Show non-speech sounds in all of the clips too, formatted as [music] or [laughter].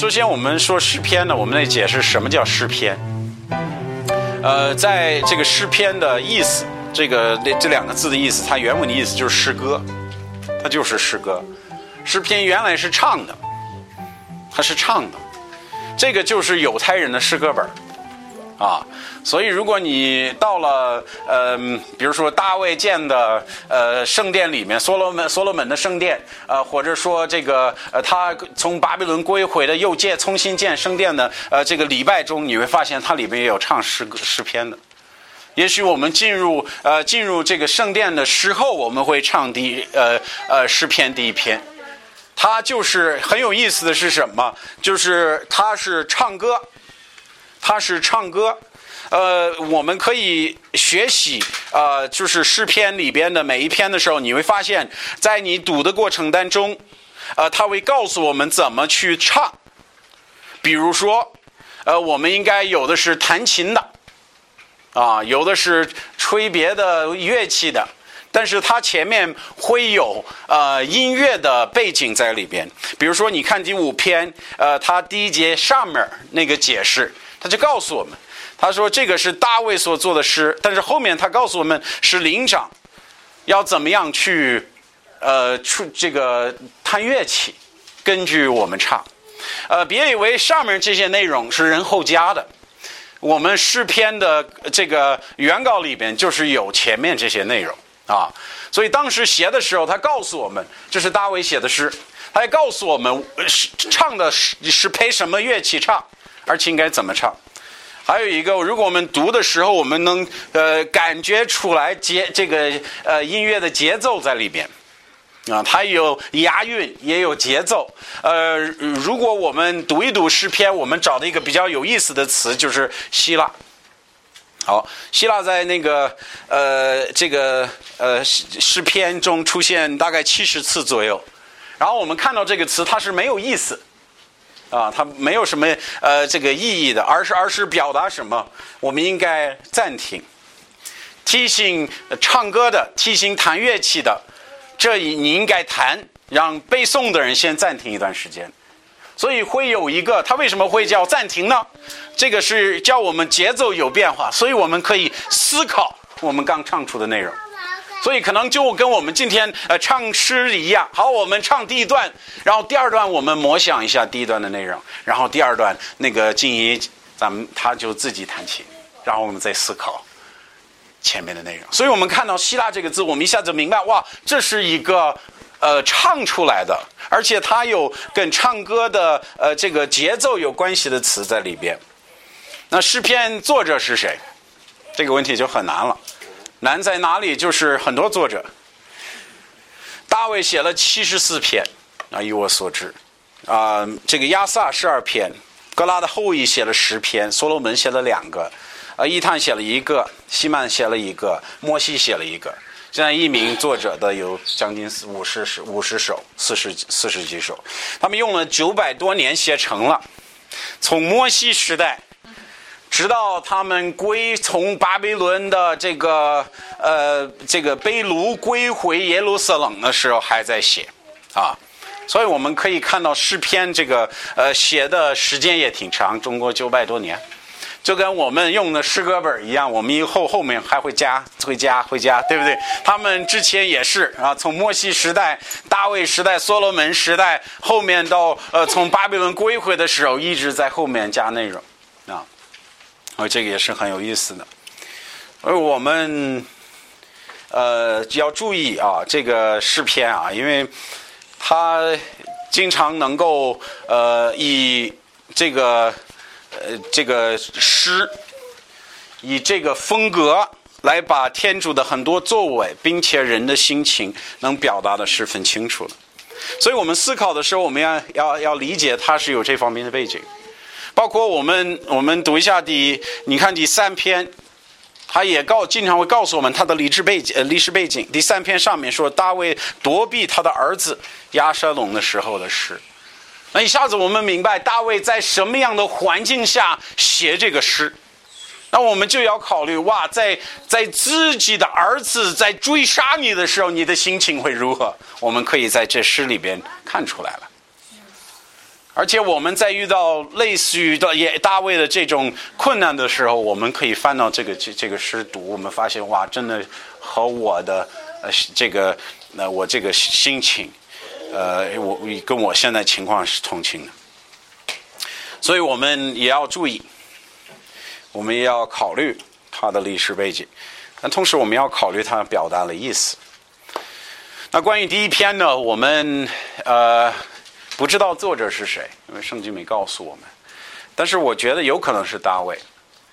首先我们说诗篇呢，我们得解释什么叫诗篇。呃，在这个诗篇的意思，这个这两个字的意思，它原文的意思就是诗歌，它就是诗歌。诗篇原来是唱的，它是唱的，这个就是犹太人的诗歌本儿啊。所以，如果你到了呃，比如说大卫建的呃圣殿里面，所罗门所罗门的圣殿，呃，或者说这个呃他从巴比伦归回的又建重新建圣殿的呃这个礼拜中，你会发现它里面也有唱诗歌诗篇的。也许我们进入呃进入这个圣殿的时候，我们会唱第呃呃诗篇第一篇，它就是很有意思的是什么？就是它是唱歌，它是唱歌。呃，我们可以学习，呃，就是诗篇里边的每一篇的时候，你会发现在你读的过程当中，呃，他会告诉我们怎么去唱。比如说，呃，我们应该有的是弹琴的，啊，有的是吹别的乐器的，但是它前面会有呃音乐的背景在里边。比如说，你看第五篇，呃，它第一节上面那个解释，他就告诉我们。他说：“这个是大卫所做的诗，但是后面他告诉我们是灵长，要怎么样去，呃，出这个弹乐器，根据我们唱，呃，别以为上面这些内容是人后加的，我们诗篇的这个原稿里边就是有前面这些内容啊，所以当时写的时候，他告诉我们这是大卫写的诗，他还告诉我们是唱的是是配什么乐器唱，而且应该怎么唱。”还有一个，如果我们读的时候，我们能呃感觉出来节这个呃音乐的节奏在里边，啊，它有押韵，也有节奏。呃，如果我们读一读诗篇，我们找的一个比较有意思的词就是希腊。好，希腊在那个呃这个呃诗篇中出现大概七十次左右，然后我们看到这个词，它是没有意思。啊，它没有什么呃这个意义的，而是而是表达什么？我们应该暂停，提醒唱歌的，提醒弹乐器的，这你应该弹，让背诵的人先暂停一段时间。所以会有一个，它为什么会叫暂停呢？这个是叫我们节奏有变化，所以我们可以思考我们刚唱出的内容。所以可能就跟我们今天呃唱诗一样，好，我们唱第一段，然后第二段我们默想一下第一段的内容，然后第二段那个静怡咱们他就自己弹琴，然后我们再思考前面的内容。所以我们看到希腊这个字，我们一下子明白，哇，这是一个呃唱出来的，而且它有跟唱歌的呃这个节奏有关系的词在里边。那诗篇作者是谁？这个问题就很难了。难在哪里？就是很多作者，大卫写了七十四篇，啊，以我所知，啊，这个亚萨十二篇，格拉的后裔写了十篇，所罗门写了两个，啊，伊坦写了一个，西曼写了一个，摩西写了一个，现在一名作者的有将近五十首，五十首，四十四十几首，他们用了九百多年写成了，从摩西时代。直到他们归从巴比伦的这个呃这个被掳归回耶路撒冷的时候还在写，啊，所以我们可以看到诗篇这个呃写的时间也挺长，中国九百多年，就跟我们用的诗歌本一样，我们以后后面还会加会加会加，对不对？他们之前也是啊，从摩西时代、大卫时代、所罗门时代，后面到呃从巴比伦归回的时候，一直在后面加内容。啊，这个也是很有意思的。而我们呃要注意啊，这个诗篇啊，因为它经常能够呃以这个呃这个诗以这个风格来把天主的很多作为，并且人的心情能表达的十分清楚了。所以我们思考的时候，我们要要要理解它是有这方面的背景。包括我们，我们读一下第，你看第三篇，他也告经常会告诉我们他的历史背景，呃，历史背景。第三篇上面说大卫躲避他的儿子亚沙龙的时候的诗，那一下子我们明白大卫在什么样的环境下写这个诗，那我们就要考虑哇，在在自己的儿子在追杀你的时候，你的心情会如何？我们可以在这诗里边看出来了。而且我们在遇到类似于的也大卫的这种困难的时候，我们可以翻到这个这这个诗读，我们发现哇，真的和我的呃这个呃我这个心情，呃我跟我现在情况是同情的，所以我们也要注意，我们也要考虑他的历史背景，但同时我们要考虑他表达的意思。那关于第一篇呢，我们呃。不知道作者是谁，因为圣经没告诉我们。但是我觉得有可能是大卫。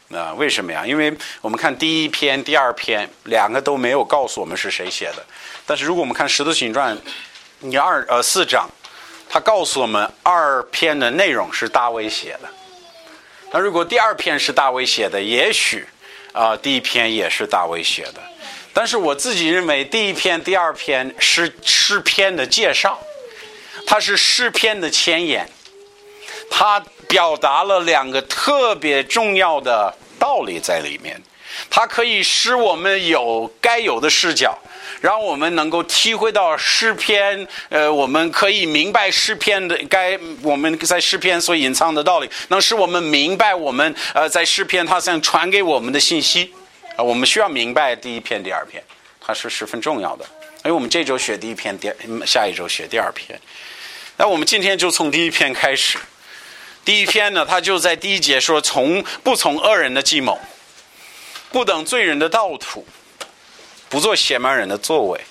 那为什么呀？因为我们看第一篇、第二篇，两个都没有告诉我们是谁写的。但是如果我们看《使徒行传》，你二呃四章，他告诉我们二篇的内容是大卫写的。那如果第二篇是大卫写的，也许啊第一篇也是大卫写的。但是我自己认为，第一篇、第二篇是诗篇的介绍。它是诗篇的前言，它表达了两个特别重要的道理在里面，它可以使我们有该有的视角，让我们能够体会到诗篇，呃，我们可以明白诗篇的该我们在诗篇所隐藏的道理，能使我们明白我们呃在诗篇它想传给我们的信息，啊，我们需要明白第一篇、第二篇，它是十分重要的。因为我们这周学第一篇，第下一周学第二篇。那我们今天就从第一篇开始。第一篇呢，他就在第一节说：“从不从恶人的计谋，不等罪人的道途，不做邪蛮人的作为，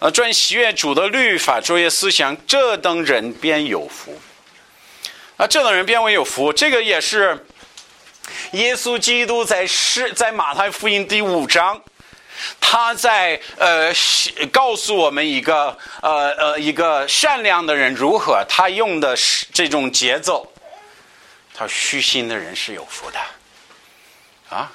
啊，专喜悦主的律法，卓越思想，这等人便有福。”啊，这等人便为有福。这个也是耶稣基督在是在马太福音第五章。他在呃告诉我们一个呃呃一个善良的人如何，他用的是这种节奏。他虚心的人是有福的，啊，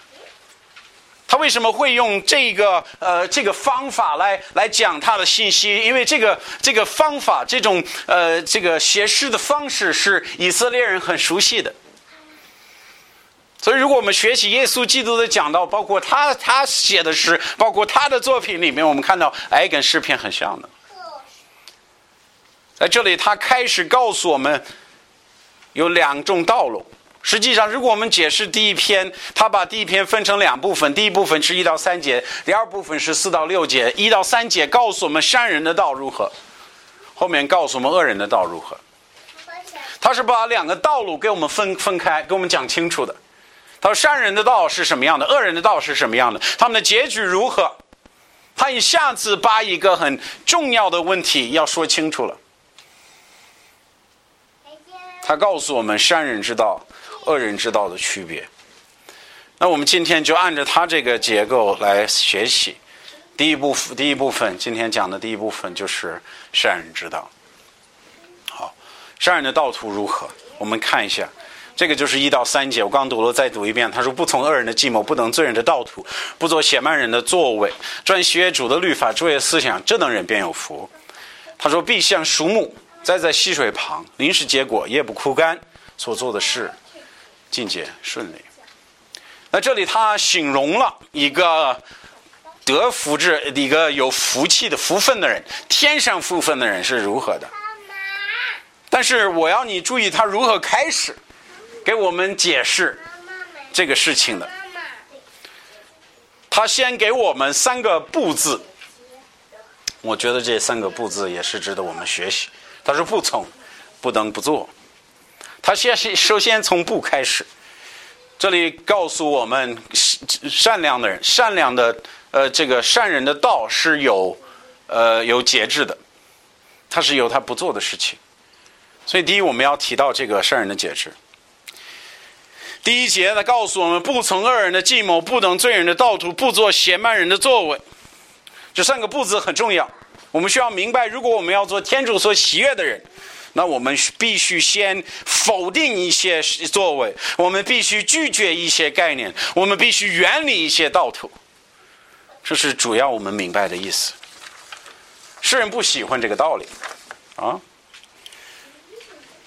他为什么会用这个呃这个方法来来讲他的信息？因为这个这个方法，这种呃这个写诗的方式是以色列人很熟悉的。所以，如果我们学习耶稣基督的讲道，包括他他写的诗，包括他的作品里面，我们看到，哎，跟诗篇很像的。在这里，他开始告诉我们有两种道路。实际上，如果我们解释第一篇，他把第一篇分成两部分，第一部分是一到三节，第二部分是四到六节。一到三节告诉我们善人的道如何，后面告诉我们恶人的道如何。他是把两个道路给我们分分开，给我们讲清楚的。他说：“善人的道是什么样的？恶人的道是什么样的？他们的结局如何？”他一下子把一个很重要的问题要说清楚了。他告诉我们善人之道、恶人之道的区别。那我们今天就按照他这个结构来学习。第一部分，第一部分，今天讲的第一部分就是善人之道。好，善人的道途如何？我们看一下。这个就是一到三节，我刚读了，再读一遍。他说：“不从恶人的计谋，不能罪人的道途，不做邪慢人的作为，专学主的律法，卓越思想，这等人便有福。”他说：“必像树木栽在溪水旁，临时结果，夜不枯干，所做的事境界顺利。”那这里他形容了一个得福之、一个有福气的福分的人，天上福分的人是如何的。但是我要你注意，他如何开始。给我们解释这个事情的，他先给我们三个不字，我觉得这三个不字也是值得我们学习。他说：“不从，不能不做。”他先是首先从不开始，这里告诉我们善良的人，善良的呃这个善人的道是有呃有节制的，他是有他不做的事情。所以第一，我们要提到这个善人的节制。第一节，他告诉我们：不从恶人的计谋，不等罪人的道途，不做邪慢人的作为。这三个“不”字很重要。我们需要明白，如果我们要做天主所喜悦的人，那我们必须先否定一些作为，我们必须拒绝一些概念，我们必须远离一些道途。这是主要我们明白的意思。世人不喜欢这个道理，啊，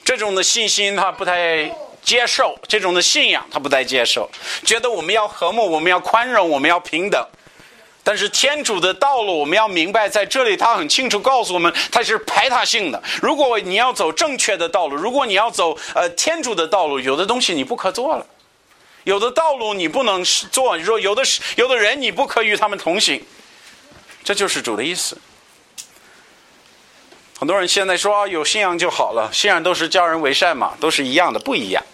这种的信心他不太。接受这种的信仰，他不再接受，觉得我们要和睦，我们要宽容，我们要平等。但是天主的道路，我们要明白，在这里他很清楚告诉我们，它是排他性的。如果你要走正确的道路，如果你要走呃天主的道路，有的东西你不可做了，有的道路你不能做，你说有的是有的人你不可与他们同行，这就是主的意思。很多人现在说有信仰就好了，信仰都是教人为善嘛，都是一样的，不一样，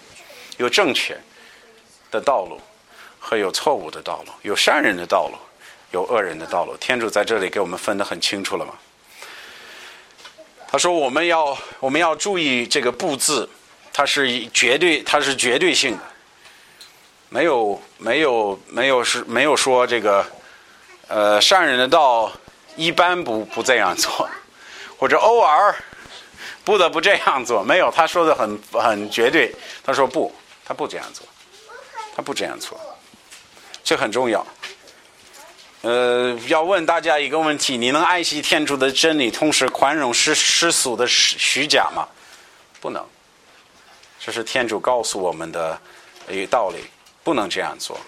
有正确的道路和有错误的道路，有善人的道路。有恶人的道路，天主在这里给我们分得很清楚了嘛？他说我们要我们要注意这个“不”字，它是绝对，它是绝对性的，没有没有没有是没有说这个呃善人的道一般不不这样做，或者偶尔不得不这样做，没有，他说的很很绝对，他说不，他不这样做，他不这样做，这很重要。呃，要问大家一个问题：你能爱惜天主的真理，同时宽容世世俗的虚假吗？不能。这是天主告诉我们的一个道理，不能这样做。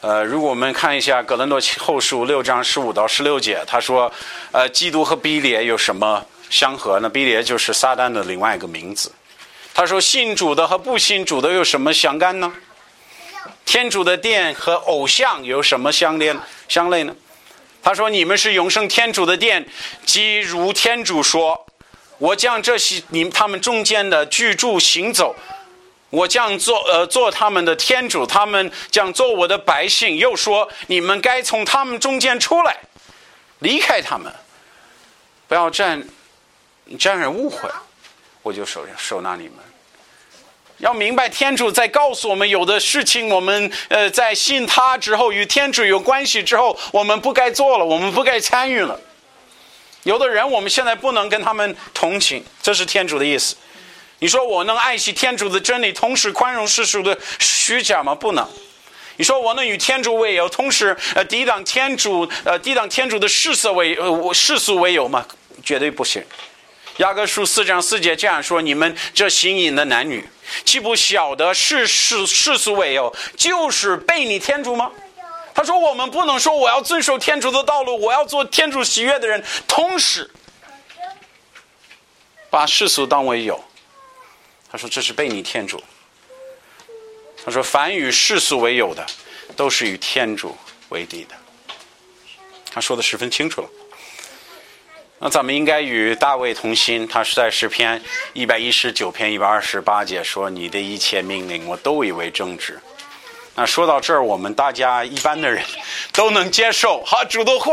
呃，如果我们看一下《格伦诺后书》六章十五到十六节，他说：“呃，基督和比列有什么相合呢？比列就是撒旦的另外一个名字。”他说：“信主的和不信主的有什么相干呢？”天主的殿和偶像有什么相连相类呢？他说：“你们是永生天主的殿，即如天主说，我将这些你他们中间的居住行走，我将做呃做他们的天主，他们将做我的百姓。又说，你们该从他们中间出来，离开他们，不要占沾染误会，我就收收纳你们。”要明白，天主在告诉我们，有的事情我们呃在信他之后，与天主有关系之后，我们不该做了，我们不该参与了。有的人，我们现在不能跟他们同情，这是天主的意思。你说我能爱惜天主的真理，同时宽容世俗的虚假吗？不能。你说我能与天主为友，同时呃抵挡天主呃抵挡天主的世色为呃世俗为友吗？绝对不行。雅各书四章四节这样说：你们这行淫的男女。岂不晓得世世世俗为有，就是背你天主吗？他说：“我们不能说我要遵守天主的道路，我要做天主喜悦的人，同时把世俗当为友。”他说：“这是背你天主。”他说：“凡与世俗为友的，都是与天主为敌的。”他说的十分清楚了。那咱们应该与大卫同心。他是在诗篇一百一十九篇一百二十八节说：“你的一切命令，我都以为正直。”那说到这儿，我们大家一般的人都能接受。好，主的话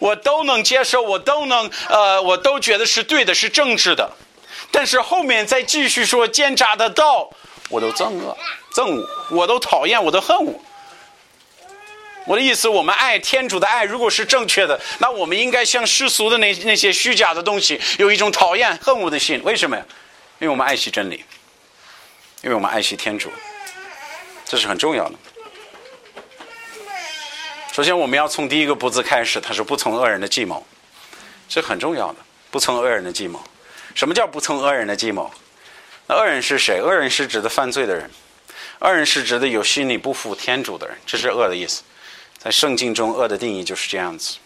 我都能接受，我都能呃，我都觉得是对的，是正直的。但是后面再继续说奸诈的道，我都憎恶、憎恶，我都讨厌，我都恨我。我的意思，我们爱天主的爱，如果是正确的，那我们应该像世俗的那那些虚假的东西，有一种讨厌、恨恶的心。为什么呀？因为我们爱惜真理，因为我们爱惜天主，这是很重要的。首先，我们要从第一个“不”字开始，他说不从恶人的计谋，这很重要的。不从恶人的计谋，什么叫不从恶人的计谋？那恶人是谁？恶人是指的犯罪的人，恶人是指的有心里不服天主的人，这是恶的意思。在圣经中，恶的定义就是这样子。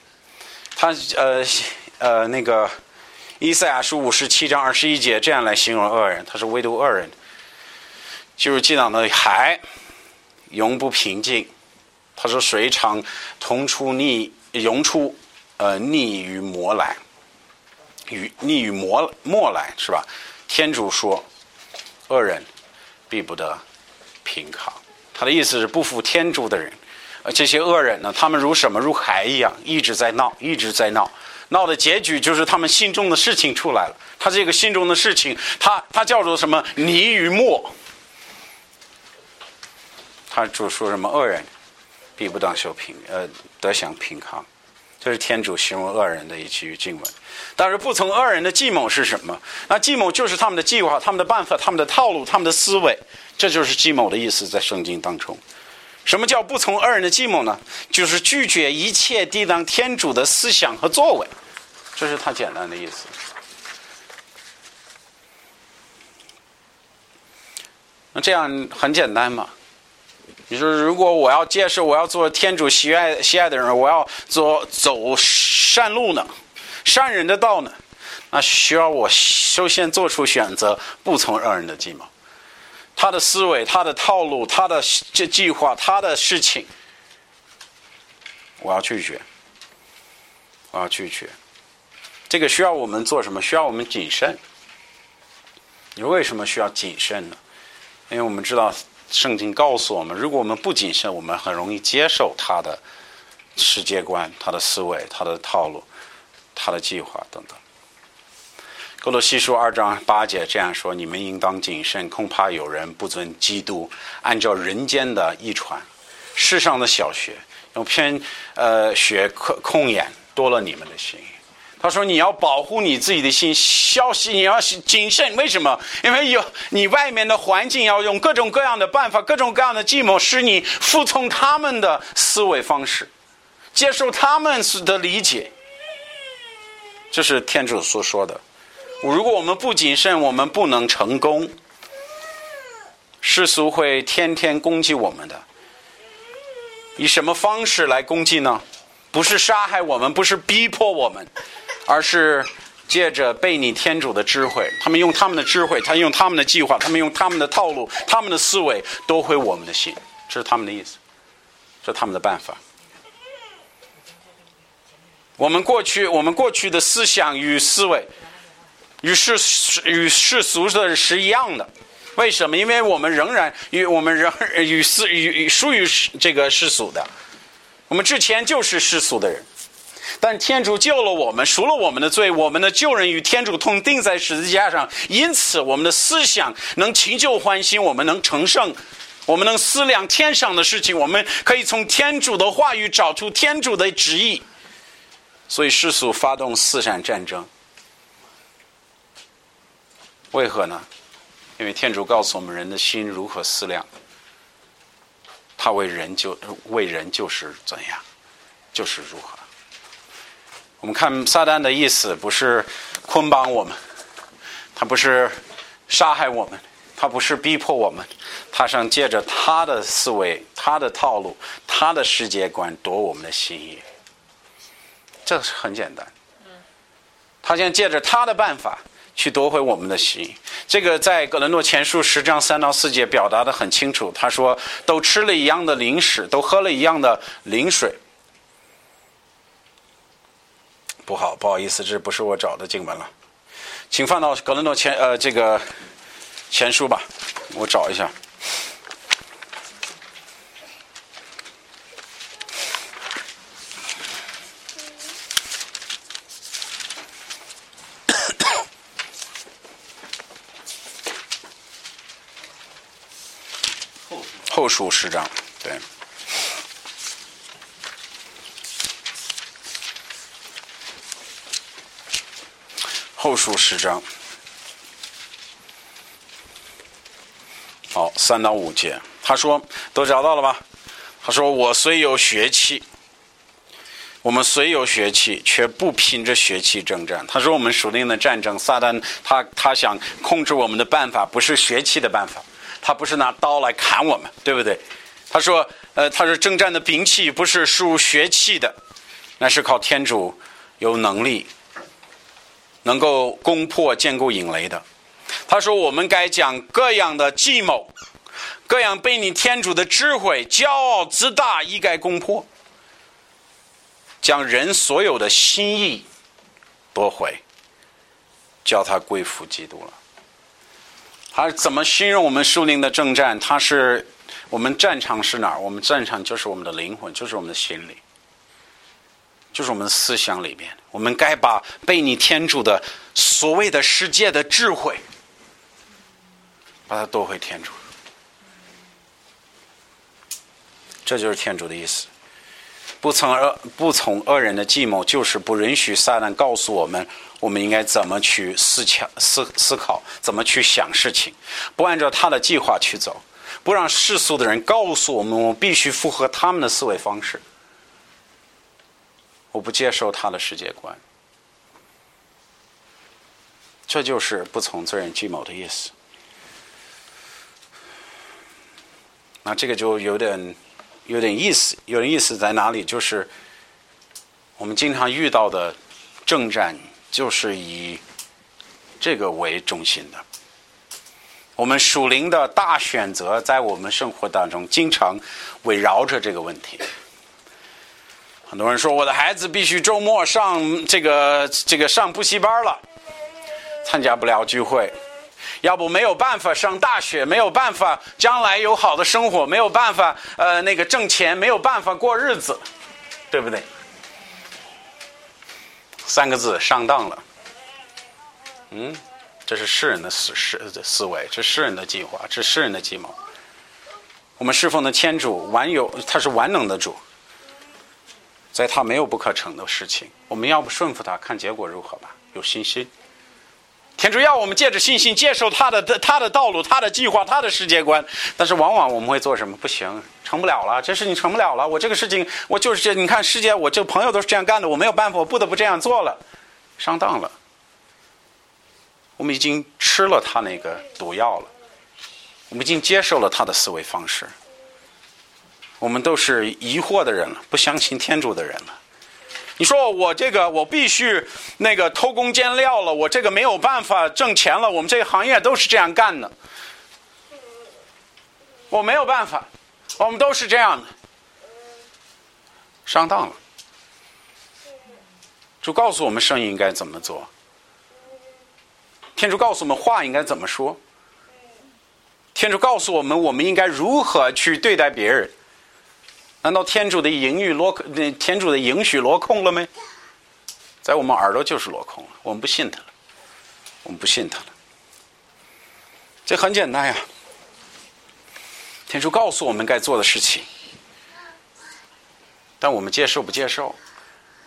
他呃 [laughs] 呃那个以赛亚书五十七章二十一节这样来形容恶人，他说唯独恶人，就是激荡的海，永不平静。他说水常同出逆涌出，呃逆于魔来，与逆于魔魔来是吧？天主说，恶人必不得平康。他的意思是不服天主的人。这些恶人呢？他们如什么？如海一样，一直在闹，一直在闹。闹的结局就是他们心中的事情出来了。他这个心中的事情，他他叫做什么？泥与墨。他就说什么？恶人必不当修平，呃，得享平康。这是天主形容恶人的一句经文。但是不从恶人的计谋是什么？那计谋就是他们的计划、他们的办法、他们的套路、他们的思维。这就是计谋的意思，在圣经当中。什么叫不从恶人的计谋呢？就是拒绝一切抵挡天主的思想和作为，这是他简单的意思。那这样很简单嘛？你说，如果我要接受，我要做天主喜爱喜爱的人，我要做走善路呢，善人的道呢，那需要我首先做出选择，不从恶人的计谋，他的思维、他的套路、他的这计划、他的事情，我要拒绝，我要拒绝。这个需要我们做什么？需要我们谨慎。你为什么需要谨慎呢？因为我们知道。圣经告诉我们，如果我们不谨慎，我们很容易接受他的世界观、他的思维、他的套路、他的计划等等。哥罗西书二章八节这样说：“你们应当谨慎，恐怕有人不尊基督，按照人间的遗传，世上的小学用偏呃学控控眼，多了你们的心。”他说：“你要保护你自己的心，消息你要谨慎。为什么？因为有你外面的环境要用各种各样的办法、各种各样的计谋，使你服从他们的思维方式，接受他们的理解。这是天主所说的。如果我们不谨慎，我们不能成功。世俗会天天攻击我们的，以什么方式来攻击呢？不是杀害我们，不是逼迫我们。”而是借着背逆天主的智慧，他们用他们的智慧，他用他们的计划，他们用他们的套路，他们的思维夺回我们的心，这是他们的意思，这是他们的办法。我们过去，我们过去的思想与思维与世与世俗的是一样的，为什么？因为我们仍然与我们仍与世与与属于这个世俗的，我们之前就是世俗的人。但天主救了我们，赎了我们的罪，我们的救人与天主同钉在十字架上，因此我们的思想能祈救欢心，我们能成圣，我们能思量天上的事情，我们可以从天主的话语找出天主的旨意。所以世俗发动四闪战争，为何呢？因为天主告诉我们人的心如何思量，他为人就为人就是怎样，就是如何。我们看撒旦的意思，不是捆绑我们，他不是杀害我们，他不是逼迫我们，他想借着他的思维、他的套路、他的世界观夺我们的心意。这是很简单。他想借着他的办法去夺回我们的心。这个在格伦诺前书十章三到四节表达的很清楚。他说：“都吃了一样的零食，都喝了一样的灵水。”不好，不好意思，这不是我找的经文了，请放到格伦诺前呃这个前书吧，我找一下。数十章，对。后书十章，好，三到五节，他说都找到了吧？他说我虽有血气，我们虽有血气，却不凭着血气征战。他说我们属灵的战争，撒旦他他想控制我们的办法不是血气的办法，他不是拿刀来砍我们，对不对？他说，呃，他说征战的兵器不是属血气的，那是靠天主有能力。能够攻破坚固引雷的，他说：“我们该讲各样的计谋，各样被你天主的智慧、骄傲自大一概攻破，将人所有的心意夺回，叫他归服基督了。”他怎么形容我们树林的征战？他是我们战场是哪儿？我们战场就是我们的灵魂，就是我们的心灵。就是我们的思想里边，我们该把被你天主的所谓的世界的智慧，把它夺回天主。这就是天主的意思。不从恶不从恶人的计谋，就是不允许撒旦告诉我们，我们应该怎么去思想、思思考，怎么去想事情，不按照他的计划去走，不让世俗的人告诉我们，我必须符合他们的思维方式。我不接受他的世界观，这就是不从罪人计谋的意思。那这个就有点有点意思，有点意思在哪里？就是我们经常遇到的正战，就是以这个为中心的。我们属灵的大选择，在我们生活当中，经常围绕着这个问题。很多人说，我的孩子必须周末上这个这个上补习班了，参加不了聚会，要不没有办法上大学，没有办法将来有好的生活，没有办法呃那个挣钱，没有办法过日子，对不对？三个字，上当了。嗯。这是世人的思思思维，这是世人的计划，这是世人的计谋。我们侍奉的天主完有，他是完能的主，在他没有不可成的事情。我们要不顺服他，看结果如何吧。有信心，天主要我们借着信心接受他的他的道路、他的计划、他的世界观。但是往往我们会做什么？不行，成不了了，这事情成不了了。我这个事情，我就是这。你看世界，我这朋友都是这样干的，我没有办法，我不得不这样做了，上当了。我们已经吃了他那个毒药了，我们已经接受了他的思维方式。我们都是疑惑的人了，不相信天主的人了。你说我这个我必须那个偷工减料了，我这个没有办法挣钱了。我们这个行业都是这样干的，我没有办法，我们都是这样的，上当了。就告诉我们生意应该怎么做。天主告诉我们话应该怎么说？天主告诉我们我们应该如何去对待别人？难道天主的盈余落？天主的允许落空了没？在我们耳朵就是落空了，我们不信他了，我们不信他了。这很简单呀，天主告诉我们该做的事情，但我们接受不接受？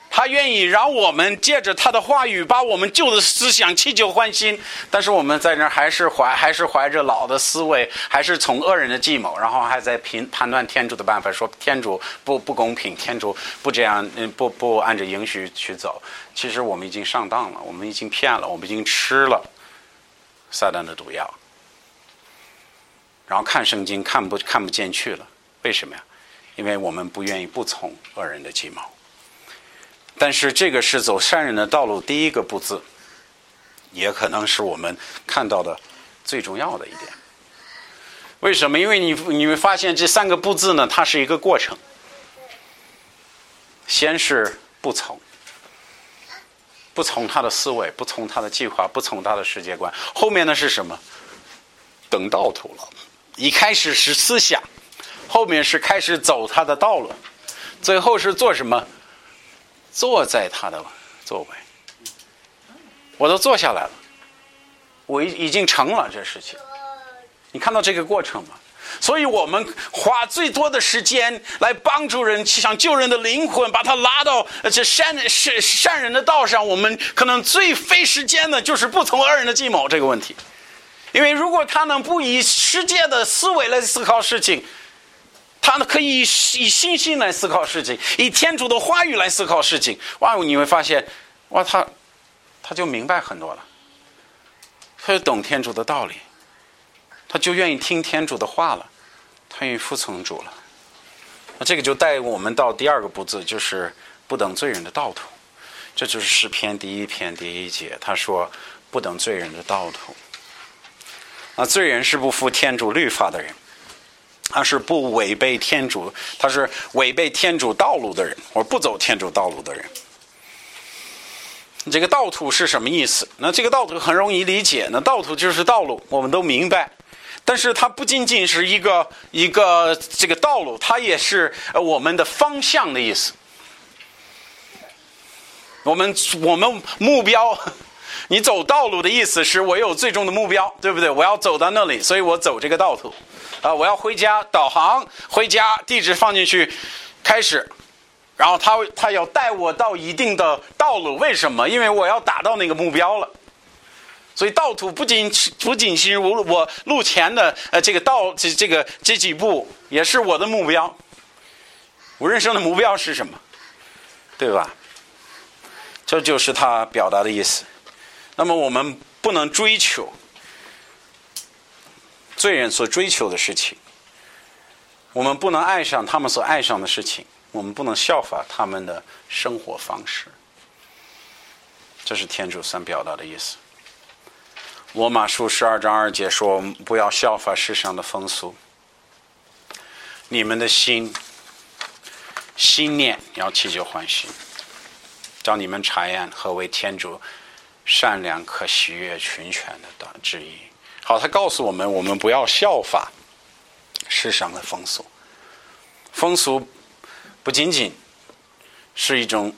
他愿意让我们借着他的话语，把我们旧的思想弃旧换新，但是我们在那还是怀，还是怀着老的思维，还是从恶人的计谋，然后还在评判断天主的办法，说天主不不公平，天主不这样，嗯，不不按着允许去走。其实我们已经上当了，我们已经骗了，我们已经吃了撒旦的毒药，然后看圣经看不看不进去了，为什么呀？因为我们不愿意不从恶人的计谋。但是这个是走善人的道路第一个步字，也可能是我们看到的最重要的一点。为什么？因为你你会发现这三个步字呢，它是一个过程。先是不从，不从他的思维，不从他的计划，不从他的世界观。后面呢是什么？等道途了。一开始是思想，后面是开始走他的道路，最后是做什么？坐在他的座位，我都坐下来了，我已已经成了这事情。你看到这个过程吗？所以我们花最多的时间来帮助人，去想救人的灵魂，把他拉到这善善善人的道上。我们可能最费时间的就是不从恶人的计谋这个问题，因为如果他能不以世界的思维来思考事情。他呢可以以信心来思考事情，以天主的话语来思考事情。哇，你会发现，哇，他他就明白很多了，他就懂天主的道理，他就愿意听天主的话了，他愿意服从主了。那这个就带我们到第二个步骤，就是不等罪人的道途。这就是诗篇第一篇第一节，他说不等罪人的道途。啊罪人是不服天主律法的人。他是不违背天主，他是违背天主道路的人，或不走天主道路的人。这个道途是什么意思？那这个道途很容易理解，那道途就是道路，我们都明白。但是它不仅仅是一个一个这个道路，它也是我们的方向的意思。我们我们目标，你走道路的意思是我有最终的目标，对不对？我要走到那里，所以我走这个道途。啊，我要回家，导航回家，地址放进去，开始，然后他他要带我到一定的道路，为什么？因为我要达到那个目标了。所以道途不仅不仅是我我路前的呃这个道这这个这几步，也是我的目标。我人生的目标是什么？对吧？这就是他表达的意思。那么我们不能追求。罪人所追求的事情，我们不能爱上他们所爱上的事情，我们不能效法他们的生活方式。这是天主想表达的意思。罗马书十二章二节说：“不要效法世上的风俗，你们的心心念要祈求欢喜，叫你们查验何为天主善良、可喜悦、群全的之一。”好，他告诉我们，我们不要效法世上的风俗。风俗不仅仅是一种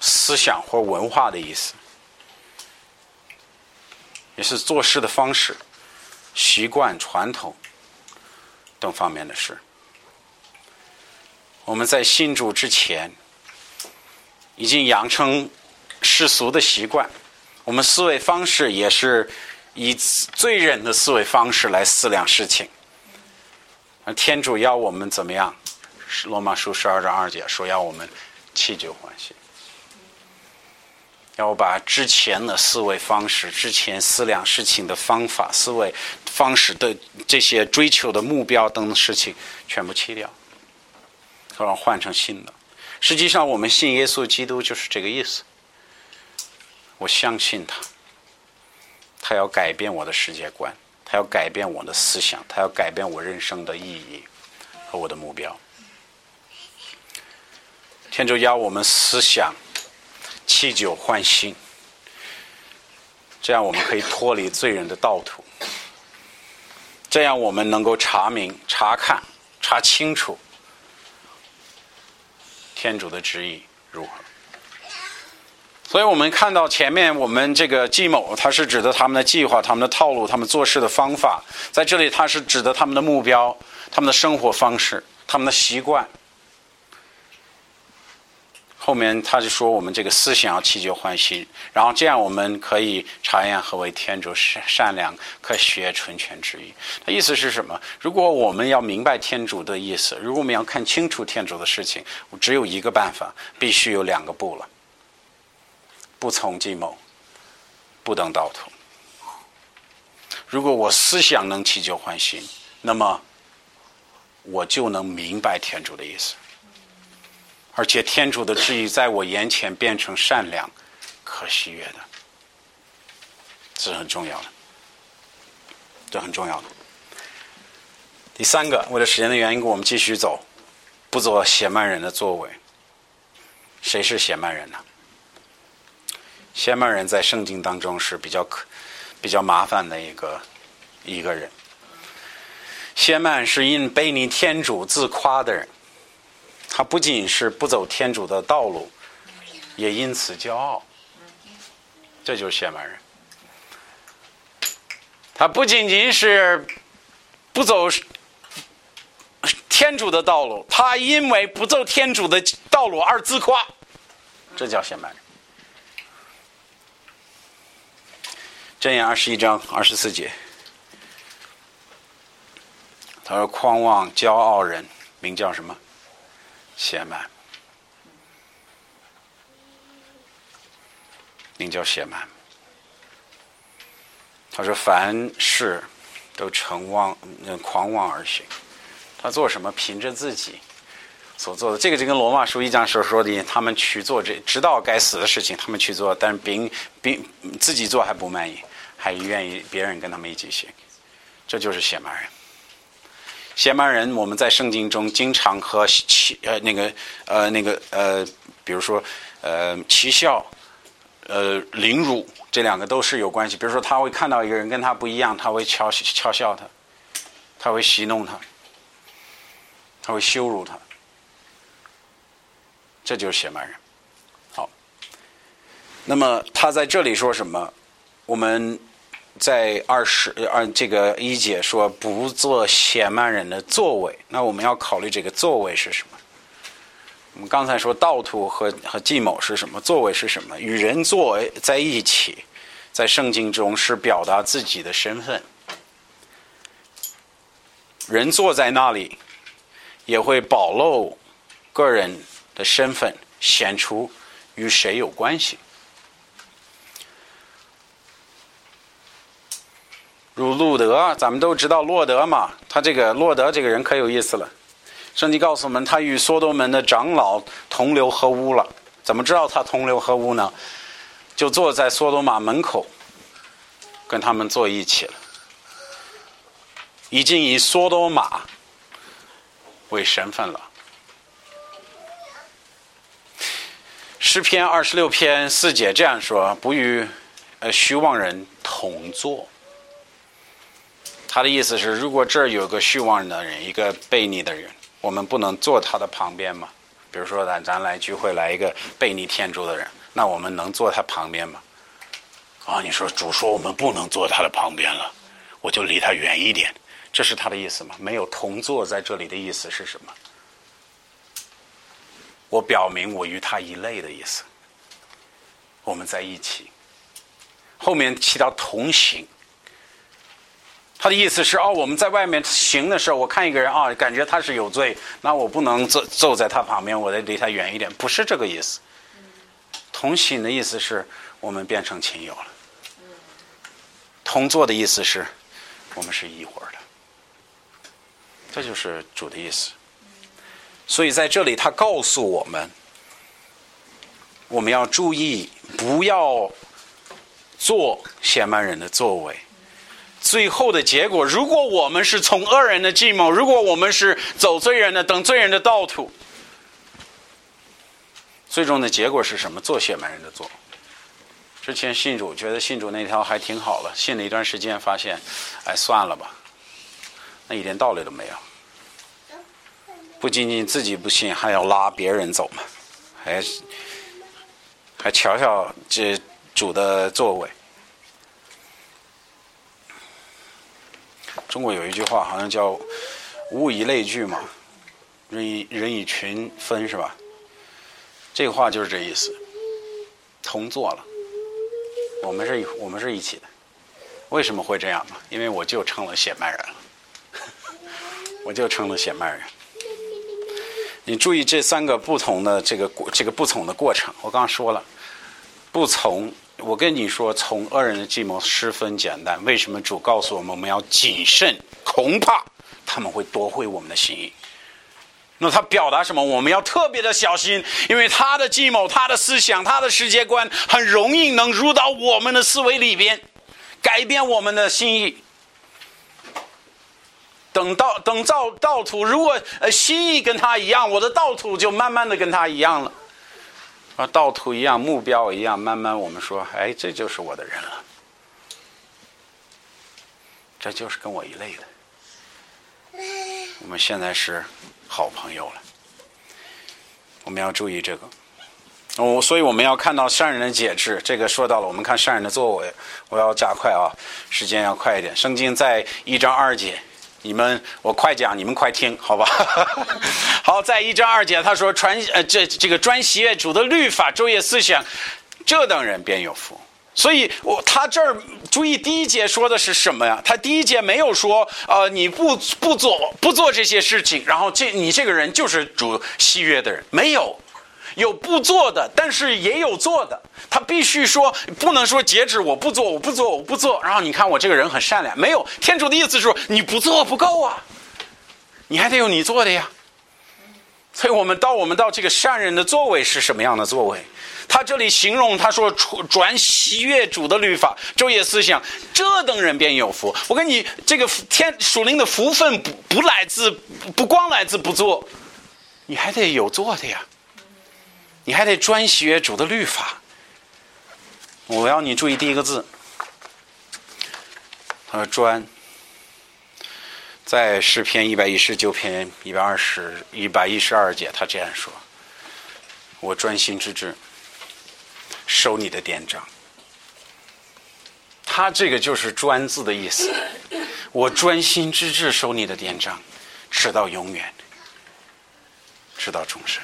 思想或文化的意思。也是做事的方式、习惯、传统等方面的事。我们在信主之前，已经养成世俗的习惯，我们思维方式也是以罪人的思维方式来思量事情。而天主要我们怎么样？罗马书十二章二节说要我们弃旧换新。要把之前的思维方式、之前思量事情的方法、思维方式的这些追求的目标等等事情全部弃掉，然后换成新的。实际上，我们信耶稣基督就是这个意思。我相信他，他要改变我的世界观，他要改变我的思想，他要改变我人生的意义和我的目标。天主要我们思想。弃旧换新，这样我们可以脱离罪人的道途。这样我们能够查明、查看、查清楚天主的旨意如何。所以我们看到前面我们这个计谋，它是指的他们的计划、他们的套路、他们做事的方法。在这里，它是指的他们的目标、他们的生活方式、他们的习惯。后面他就说我们这个思想要祈求欢喜，然后这样我们可以查验何为天主善善良可学纯全之意。他意思是什么？如果我们要明白天主的意思，如果我们要看清楚天主的事情，我只有一个办法，必须有两个不了：不从计谋，不等道途。如果我思想能祈求欢喜，那么我就能明白天主的意思。而且天主的旨意在我眼前变成善良、可喜悦的，这是很重要的，这很重要的。第三个，为了时间的原因，我们继续走，不做邪蛮人的作为。谁是邪蛮人呢？邪蛮人在圣经当中是比较可、比较麻烦的一个一个人。邪蛮是因背逆天主自夸的人。他不仅是不走天主的道路，也因此骄傲，这就是邪蛮人。他不仅仅是不走天主的道路，他因为不走天主的道路而自夸，这叫邪蛮人。箴言二十一章二十四节，他说：“狂妄骄傲人，名叫什么？”邪蛮，名叫邪蛮。他说：“凡事都成妄，狂妄而行。他做什么，凭着自己所做的。这个就跟罗马书一章所说的，他们去做这知道该死的事情，他们去做，但是并并自己做还不满意，还愿意别人跟他们一起行。这就是邪蛮人。”邪蛮人，我们在圣经中经常和奇呃那个呃那个呃，比如说呃奇笑、呃凌辱这两个都是有关系。比如说，他会看到一个人跟他不一样，他会嘲嘲笑他，他会戏弄他，他会羞辱他，这就是邪蛮人。好，那么他在这里说什么？我们。在二十二这个一姐说不做邪蛮人的作为，那我们要考虑这个作为是什么？我们刚才说道途和和计谋是什么？作为是什么？与人作为在一起，在圣经中是表达自己的身份。人坐在那里，也会暴露个人的身份，显出与谁有关系。如路德，咱们都知道洛德嘛，他这个洛德这个人可有意思了。圣经告诉我们，他与所多门的长老同流合污了。怎么知道他同流合污呢？就坐在所多玛门口，跟他们坐一起了。已经以所多玛为身份了。诗篇二十六篇四节这样说：“不与呃虚妄人同坐。”他的意思是，如果这儿有个虚妄的人，一个悖逆的人，我们不能坐他的旁边吗？比如说，咱咱来聚会来一个悖逆天主的人，那我们能坐他旁边吗？啊，你说主说我们不能坐他的旁边了，我就离他远一点。这是他的意思吗？没有同坐在这里的意思是什么？我表明我与他一类的意思。我们在一起，后面提到同行，他的意思是哦，我们在外面行的时候，我看一个人啊，感觉他是有罪，那我不能坐坐在他旁边，我得离他远一点。不是这个意思。同行的意思是我们变成亲友了。同坐的意思是我们是一伙的。这就是主的意思，所以在这里他告诉我们，我们要注意，不要做显曼人的作为。最后的结果，如果我们是从恶人的计谋，如果我们是走罪人的等罪人的道途，最终的结果是什么？做显曼人的做。之前信主觉得信主那条还挺好了，信了一段时间，发现，哎，算了吧。那一点道理都没有，不仅仅自己不信，还要拉别人走嘛，还还瞧瞧这主的作为。中国有一句话，好像叫“物以类聚”嘛，“人以人以群分”是吧？这个话就是这意思，同坐了，我们是我们是一起的。为什么会这样呢？因为我就成了显曼人了。[laughs] 我就成了显迈人。你注意这三个不同的这个这个不同的过程。我刚刚说了，不从。我跟你说，从恶人的计谋十分简单。为什么主告诉我们我们要谨慎？恐怕他们会夺回我们的心意。那他表达什么？我们要特别的小心，因为他的计谋、他的思想、他的世界观，很容易能入到我们的思维里边，改变我们的心意。等到等造道土，如果呃心意跟他一样，我的道土就慢慢的跟他一样了。啊，道途一样，目标一样，慢慢我们说，哎，这就是我的人了，这就是跟我一类的。我们现在是好朋友了，我们要注意这个。哦，所以我们要看到善人的节制，这个说到了。我们看善人的作为，我要加快啊，时间要快一点。圣经在一章二节。你们，我快讲，你们快听，好吧？[laughs] 好，在一章二节，他说：“传呃，这这个专喜悦主的律法，昼夜思想，这等人便有福。”所以，我他这儿注意第一节说的是什么呀？他第一节没有说，呃，你不不做不做这些事情，然后这你这个人就是主喜悦的人，没有。有不做的，但是也有做的。他必须说，不能说截止，我不做，我不做，我不做。然后你看我这个人很善良，没有天主的意思是说，你不做不够啊，你还得有你做的呀。所以我们到我们到这个善人的座位是什么样的座位？他这里形容他说转喜悦主的律法，昼夜思想，这等人便有福。我跟你这个天属灵的福分不不来自不光来自不做，你还得有做的呀。你还得专学主的律法。我要你注意第一个字，他说“专”。在诗篇一百一十九篇一百二十一百一十二节，他这样说：“我专心致志收你的典章。”他这个就是“专”字的意思。我专心致志收你的典章，直到永远，直到终身。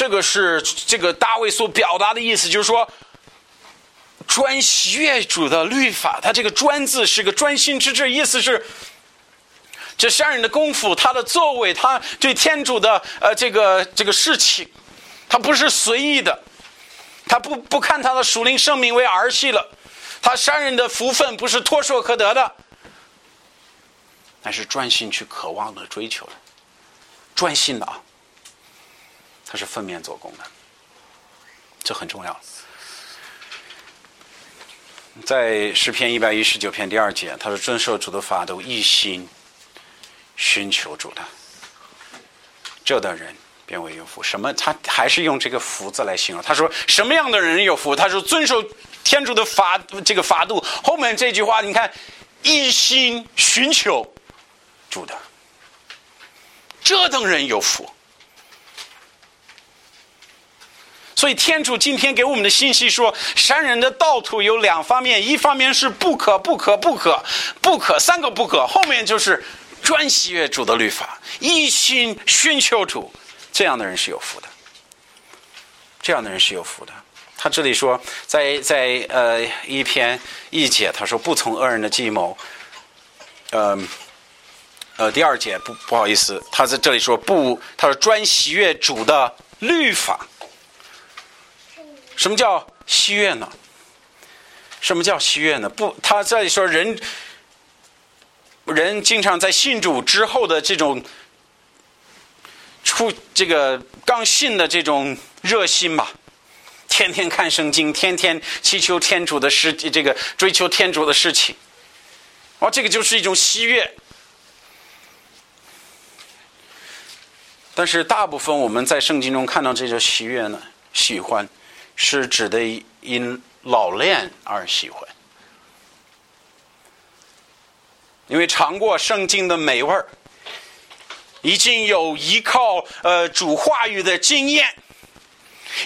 这个是这个大卫所表达的意思，就是说，专喜悦主的律法。他这个“专”字是个专心致志，意思是这商人的功夫，他的作为，他对天主的呃这个这个事情，他不是随意的，他不不看他的属灵生命为儿戏了，他商人的福分不是唾手可得的。那是专心去渴望的、追求的，专心的啊。它是分面做工的，这很重要。在诗篇一百一十九篇第二节，他说：“遵守主的法都一心寻求主的，这等人便为有福。”什么？他还是用这个“福”字来形容。他说：“什么样的人有福？”他说：“遵守天主的法，这个法度。”后面这句话，你看，一心寻求主的，这等人有福。所以，天主今天给我们的信息说，山人的道途有两方面：一方面是不可、不可、不可、不可三个不可；后面就是专喜悦主的律法，一心寻求主，这样的人是有福的。这样的人是有福的。他这里说，在在呃一篇一节，他说不从恶人的计谋。嗯，呃第二节不不好意思，他在这里说不，他说专喜悦主的律法。什么叫喜悦呢？什么叫喜悦呢？不，他在说人，人经常在信主之后的这种出这个刚信的这种热心吧，天天看圣经，天天祈求天主的事，这个追求天主的事情，哦，这个就是一种喜悦。但是大部分我们在圣经中看到这种喜悦呢，喜欢。是指的因老练而喜欢，因为尝过圣经的美味儿，已经有依靠呃主话语的经验，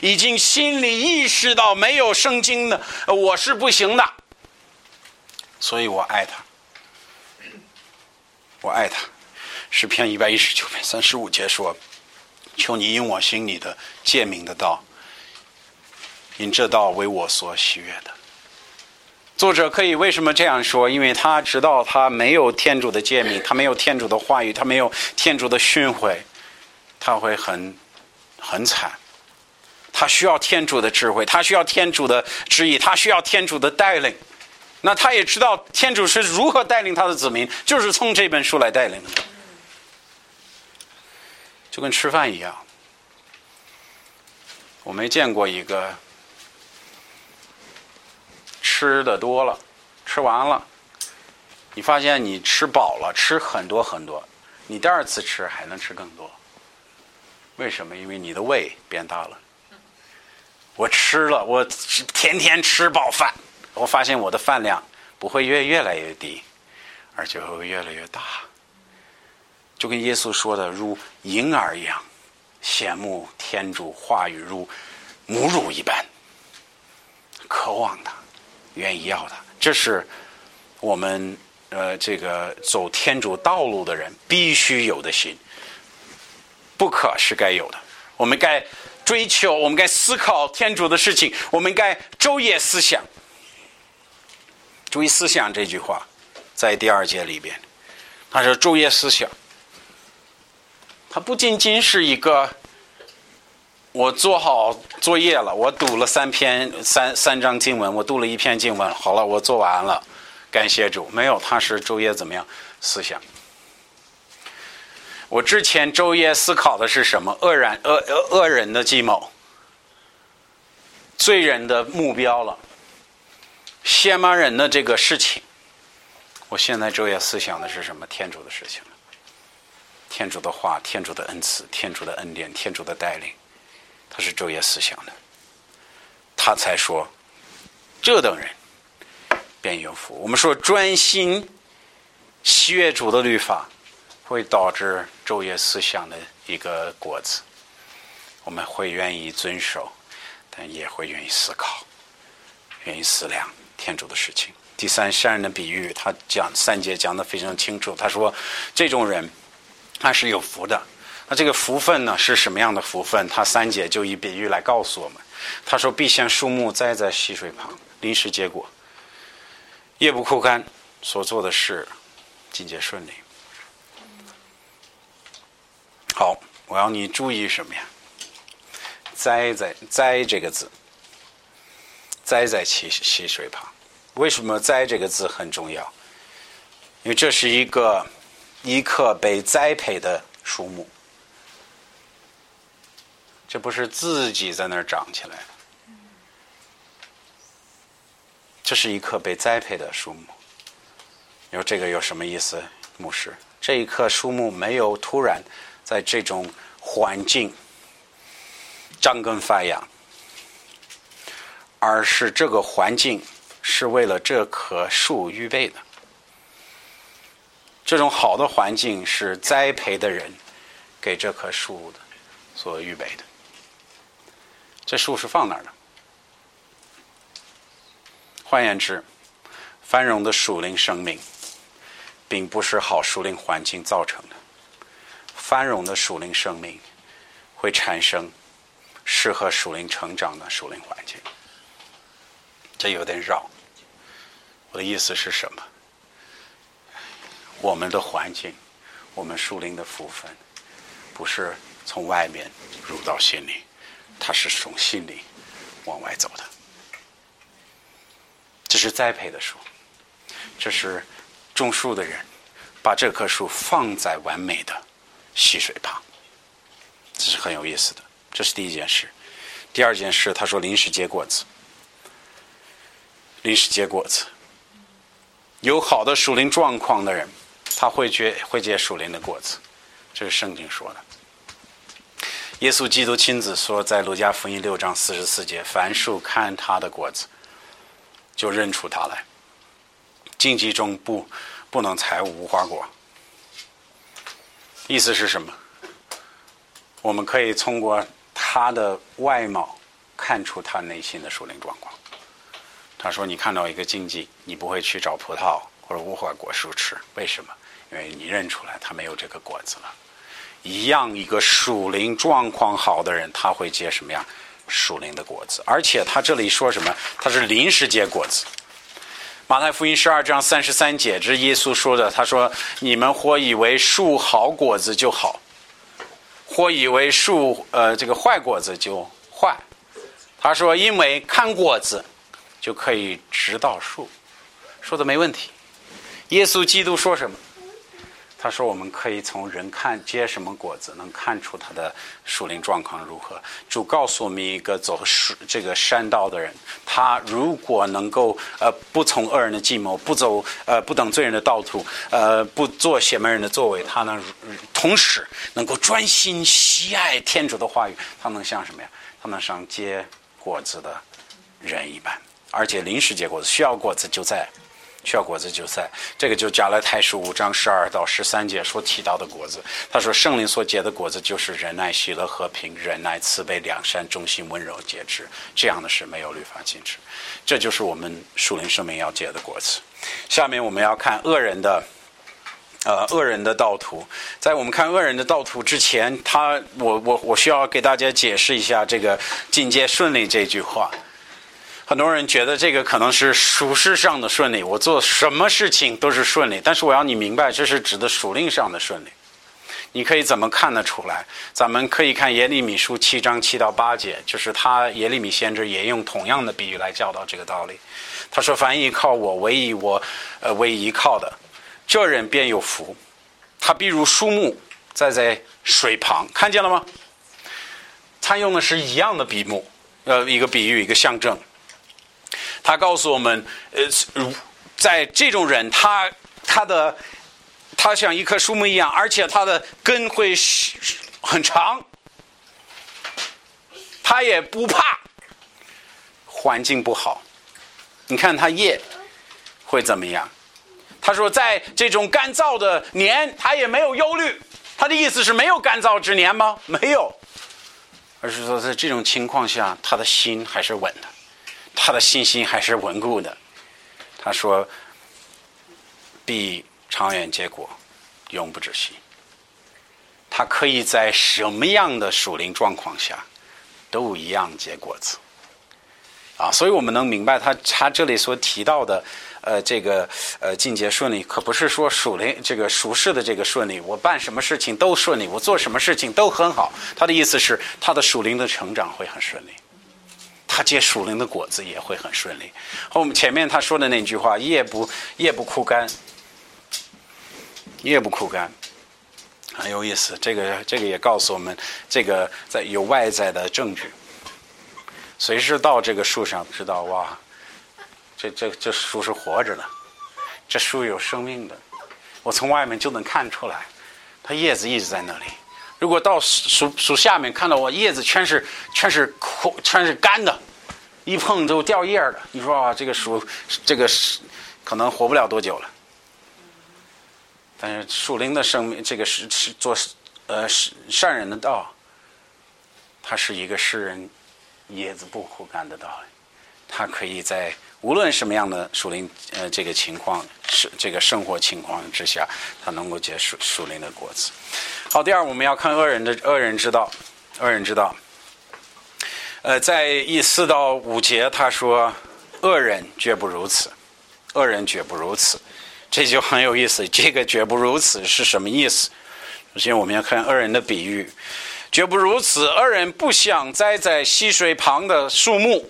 已经心里意识到没有圣经的我是不行的，所以我爱他，我爱他。诗篇一百一十九篇三十五节说：“求你因我心里的诫命的道。”因这道为我所喜悦的，作者可以为什么这样说？因为他知道他没有天主的诫命，他没有天主的话语，他没有天主的训诲，他会很很惨。他需要天主的智慧，他需要天主的旨意，他需要天主的带领。那他也知道天主是如何带领他的子民，就是从这本书来带领的，就跟吃饭一样。我没见过一个。吃的多了，吃完了，你发现你吃饱了，吃很多很多，你第二次吃还能吃更多。为什么？因为你的胃变大了。我吃了，我天天吃饱饭，我发现我的饭量不会越越来越低，而且会越来越大。就跟耶稣说的，如婴儿一样，羡慕天主话语如母乳一般，渴望的。愿意要的，这是我们呃这个走天主道路的人必须有的心，不可是该有的。我们该追求，我们该思考天主的事情，我们该昼夜思想。注意思想这句话，在第二节里边，他说昼夜思想，它不仅仅是一个。我做好作业了，我读了三篇三三章经文，我读了一篇经文，好了，我做完了，感谢主。没有，他是昼夜怎么样思想？我之前昼夜思考的是什么？恶人恶恶恶人的计谋，罪人的目标了，先骂人的这个事情。我现在昼夜思想的是什么？天主的事情，天主的话，天主的恩赐，天主的恩典，天主的带领。他是昼夜思想的，他才说，这等人便有福。我们说专心喜悦主的律法，会导致昼夜思想的一个果子。我们会愿意遵守，但也会愿意思考，愿意思量天主的事情。第三，善人的比喻，他讲三节讲的非常清楚。他说，这种人他是有福的。那这个福分呢是什么样的福分？他三姐就以比喻来告诉我们。他说：“必先树木栽在溪水旁，临时结果，夜不枯干，所做的事尽皆顺利。”好，我要你注意什么呀？“栽在栽”这个字，“栽在溪溪水旁”。为什么“栽”这个字很重要？因为这是一个一棵被栽培的树木。这不是自己在那儿长起来的，这是一棵被栽培的树木。你说这个有什么意思，牧师？这一棵树木没有突然在这种环境张根发芽，而是这个环境是为了这棵树预备的。这种好的环境是栽培的人给这棵树的所预备的。这树是放哪儿的？换言之，繁荣的树林生命，并不是好树林环境造成的。繁荣的树林生命会产生适合树林成长的树林环境。这有点绕。我的意思是什么？我们的环境，我们树林的福分，不是从外面入到心里。它是从心里往外走的，这是栽培的树，这是种树的人把这棵树放在完美的溪水旁，这是很有意思的。这是第一件事。第二件事，他说临时结果子，临时结果子，有好的树林状况的人，他会结会结树林的果子，这是圣经说的。耶稣基督亲自说，在路加福音六章四十四节：“凡树看他的果子，就认出他来。荆棘中不不能采无花果。”意思是什么？我们可以通过他的外貌看出他内心的属灵状况。他说：“你看到一个荆棘，你不会去找葡萄或者无花果树吃，为什么？因为你认出来他没有这个果子了。”一样，一个属灵状况好的人，他会结什么样属灵的果子？而且他这里说什么？他是临时结果子。马太福音十二章三十三节，这是耶稣说的。他说：“你们或以为树好果子就好，或以为树呃这个坏果子就坏。”他说：“因为看果子就可以知道树。”说的没问题。耶稣基督说什么？他说：“我们可以从人看结什么果子，能看出他的属灵状况如何。主告诉我们一个走这个山道的人，他如果能够呃不从恶人的计谋，不走呃不等罪人的道途，呃不做邪门人的作为，他能同时能够专心喜爱天主的话语，他能像什么呀？他能像结果子的人一般，而且临时结果子，需要果子就在。”需要果子就在，这个就加了太书五章十二到十三节所提到的果子。他说圣灵所结的果子就是忍耐、喜乐、和平、忍耐、慈悲、良善、忠心、温柔、节制。这样的是没有律法禁止。这就是我们属灵生命要结的果子。下面我们要看恶人的，呃，恶人的道途。在我们看恶人的道途之前，他，我，我，我需要给大家解释一下这个“境界顺利”这句话。很多人觉得这个可能是属事上的顺利，我做什么事情都是顺利。但是我要你明白，这是指的属灵上的顺利。你可以怎么看得出来？咱们可以看耶利米书七章七到八节，就是他耶利米先知也用同样的比喻来教导这个道理。他说：“凡依靠我，唯以我呃为依靠的，这人便有福。他必如树木栽在水旁，看见了吗？他用的是一样的笔目，呃，一个比喻，一个象征。”他告诉我们，呃，在这种人，他他的他像一棵树木一样，而且他的根会很长，他也不怕环境不好。你看他叶会怎么样？他说，在这种干燥的年，他也没有忧虑。他的意思是没有干燥之年吗？没有，而是说在这种情况下，他的心还是稳的。他的信心还是稳固的。他说：“必长远结果，永不止息。”他可以在什么样的属灵状况下，都一样结果子。啊，所以我们能明白他他这里所提到的，呃，这个呃境界顺利，可不是说属灵这个属事的这个顺利，我办什么事情都顺利，我做什么事情都很好。他的意思是，他的属灵的成长会很顺利。他结属灵的果子也会很顺利。后面前面他说的那句话“叶不叶不枯干”，叶不枯干，很有意思。这个这个也告诉我们，这个在有外在的证据，随时到这个树上，知道哇，这这这树是活着的，这树有生命的，我从外面就能看出来，它叶子一直在那里。如果到树树下面看到我叶子全是全是枯全是干的，一碰就掉叶了，你说啊，这个树这个是可能活不了多久了。但是树林的生命，这个是是做呃善人的道，它是一个诗人叶子不枯干的道理，它可以在无论什么样的树林呃这个情况是这个生活情况之下，它能够结树树林的果子。好，第二我们要看恶人的恶人之道，恶人之道。呃，在一四到五节他说，恶人绝不如此，恶人绝不如此。这就很有意思，这个“绝不如此”是什么意思？首先，我们要看恶人的比喻，“绝不如此”，恶人不想栽在溪水旁的树木，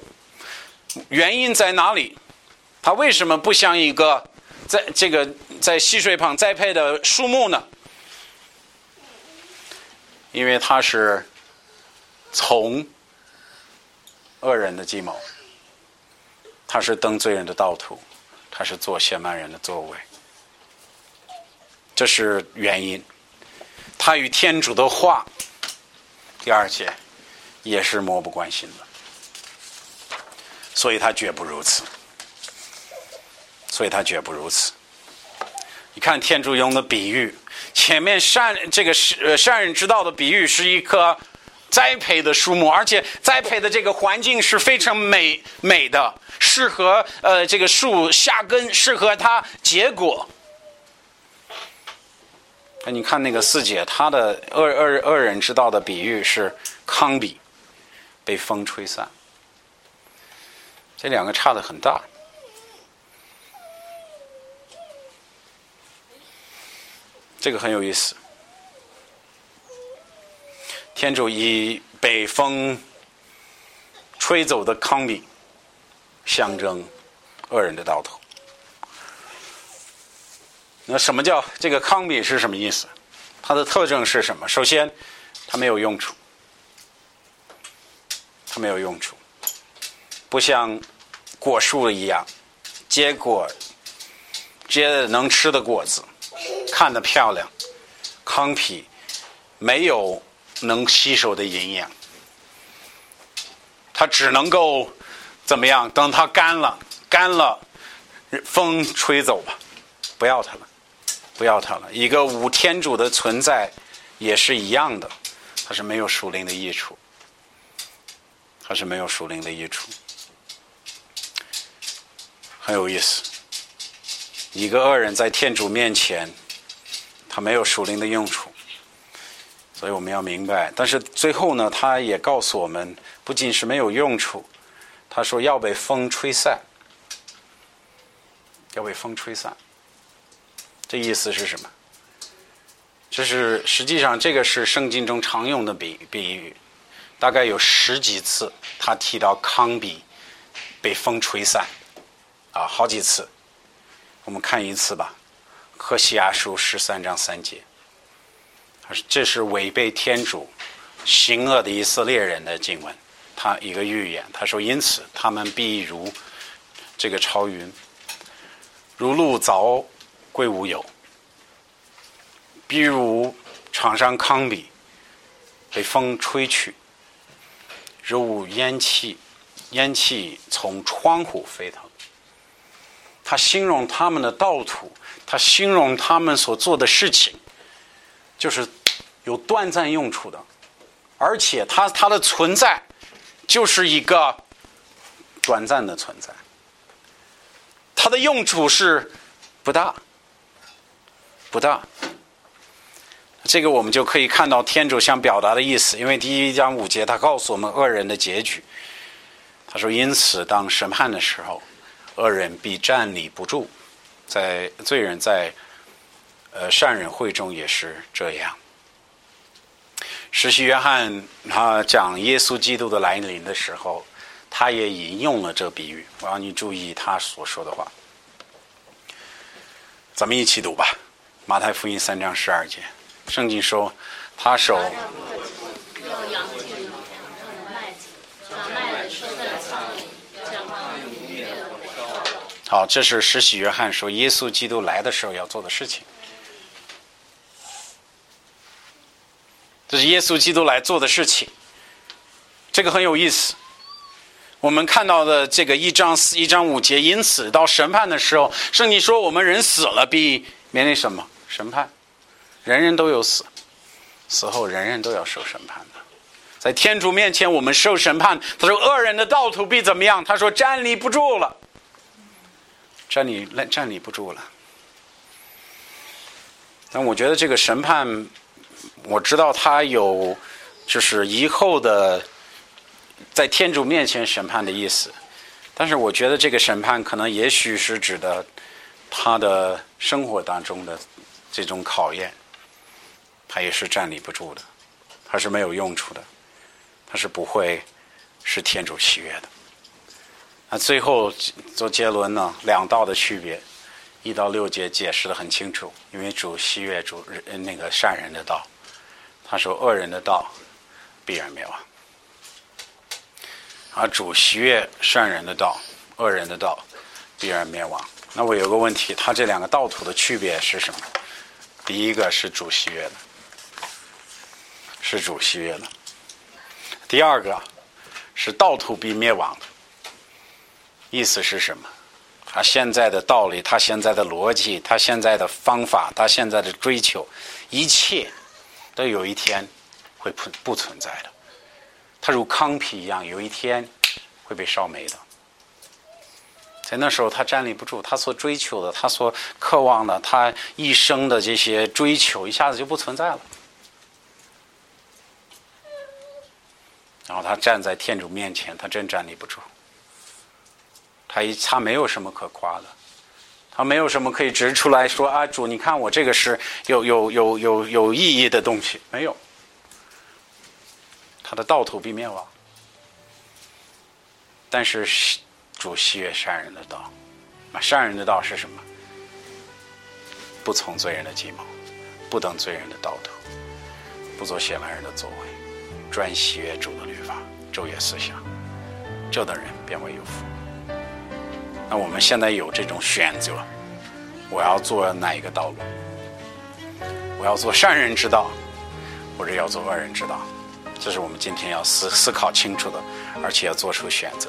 原因在哪里？他为什么不像一个在这个在溪水旁栽培的树木呢？因为他是从恶人的计谋，他是登罪人的道途，他是做邪蛮人的作为。这是原因，他与天主的话，第二节也是漠不关心的，所以他绝不如此，所以他绝不如此。你看天主用的比喻，前面善这个是善人之道的比喻是一棵栽培的树木，而且栽培的这个环境是非常美美的，适合呃这个树下根，适合它结果。那你看那个四姐，她的恶恶恶人之道的比喻是糠比被风吹散，这两个差的很大。这个很有意思。天主以北风吹走的糠比，象征恶人的道头。那什么叫这个糠比是什么意思？它的特征是什么？首先，它没有用处，它没有用处，不像果树一样结果结能吃的果子，看得漂亮。糠皮没有能吸收的营养，它只能够怎么样？等它干了，干了，风吹走吧，不要它了。不要它了。一个无天主的存在也是一样的，它是没有属灵的益处，它是没有属灵的益处，很有意思。一个恶人在天主面前，他没有属灵的用处，所以我们要明白。但是最后呢，他也告诉我们，不仅是没有用处，他说要被风吹散，要被风吹散。这意思是什么？这是实际上这个是圣经中常用的比比喻，大概有十几次他提到糠比被风吹散，啊，好几次。我们看一次吧，《科西亚书》十三章三节，这是违背天主、行恶的以色列人的经文，他一个预言，他说：“因此他们必如这个朝云，如露早。”归无有，比如场上糠比被风吹去，如烟气，烟气从窗户飞腾。他形容他们的道途，他形容他们所做的事情，就是有短暂用处的，而且它它的存在就是一个短暂的存在，它的用处是不大。不大，这个我们就可以看到天主想表达的意思。因为第一章五节，他告诉我们恶人的结局。他说：“因此，当审判的时候，恶人必站立不住。在罪人在呃善人会中也是这样。”实习约翰他讲耶稣基督的来临的时候，他也引用了这比喻。我让你注意他所说的话。咱们一起读吧。马太福音三章十二节，圣经说他手。好，这是施洗约翰说耶稣基督来的时候要做的事情。这是耶稣基督来做的事情，这个很有意思。我们看到的这个一章四、一章五节，因此到审判的时候，圣经说我们人死了必面临什么审判？人人都有死，死后人人都要受审判的。在天主面前，我们受审判。他说恶人的道途必怎么样？他说站立不住了，站立站立不住了。但我觉得这个审判。我知道他有，就是以后的在天主面前审判的意思，但是我觉得这个审判可能也许是指的他的生活当中的这种考验，他也是站立不住的，他是没有用处的，他是不会是天主喜悦的。那最后做结论呢？两道的区别，一到六节解释的很清楚，因为主喜悦主那个善人的道。他说：“恶人的道必然灭亡，而主喜悦善人的道，恶人的道必然灭亡。”那我有个问题，他这两个道途的区别是什么？第一个是主喜悦的，是主喜悦的；第二个是道途必灭亡的。意思是什么？他现在的道理，他现在的逻辑，他现在的方法，他现在的追求，一切。都有一天会不不存在的，它如糠皮一样，有一天会被烧没的。在那时候，他站立不住，他所追求的，他所渴望的，他一生的这些追求，一下子就不存在了。然后他站在天主面前，他真站立不住。他一他没有什么可夸的。他没有什么可以指出来说啊，主，你看我这个是有有有有有意义的东西，没有。他的道途必灭亡，但是主喜悦善人的道，啊善人的道是什么？不从罪人的计谋，不等罪人的道途，不做亵慢人的作为，专喜悦主的律法，昼夜思想，这等人便为有福。那我们现在有这种选择，我要做哪一个道路？我要做善人之道，或者要做恶人之道？这是我们今天要思思考清楚的，而且要做出选择。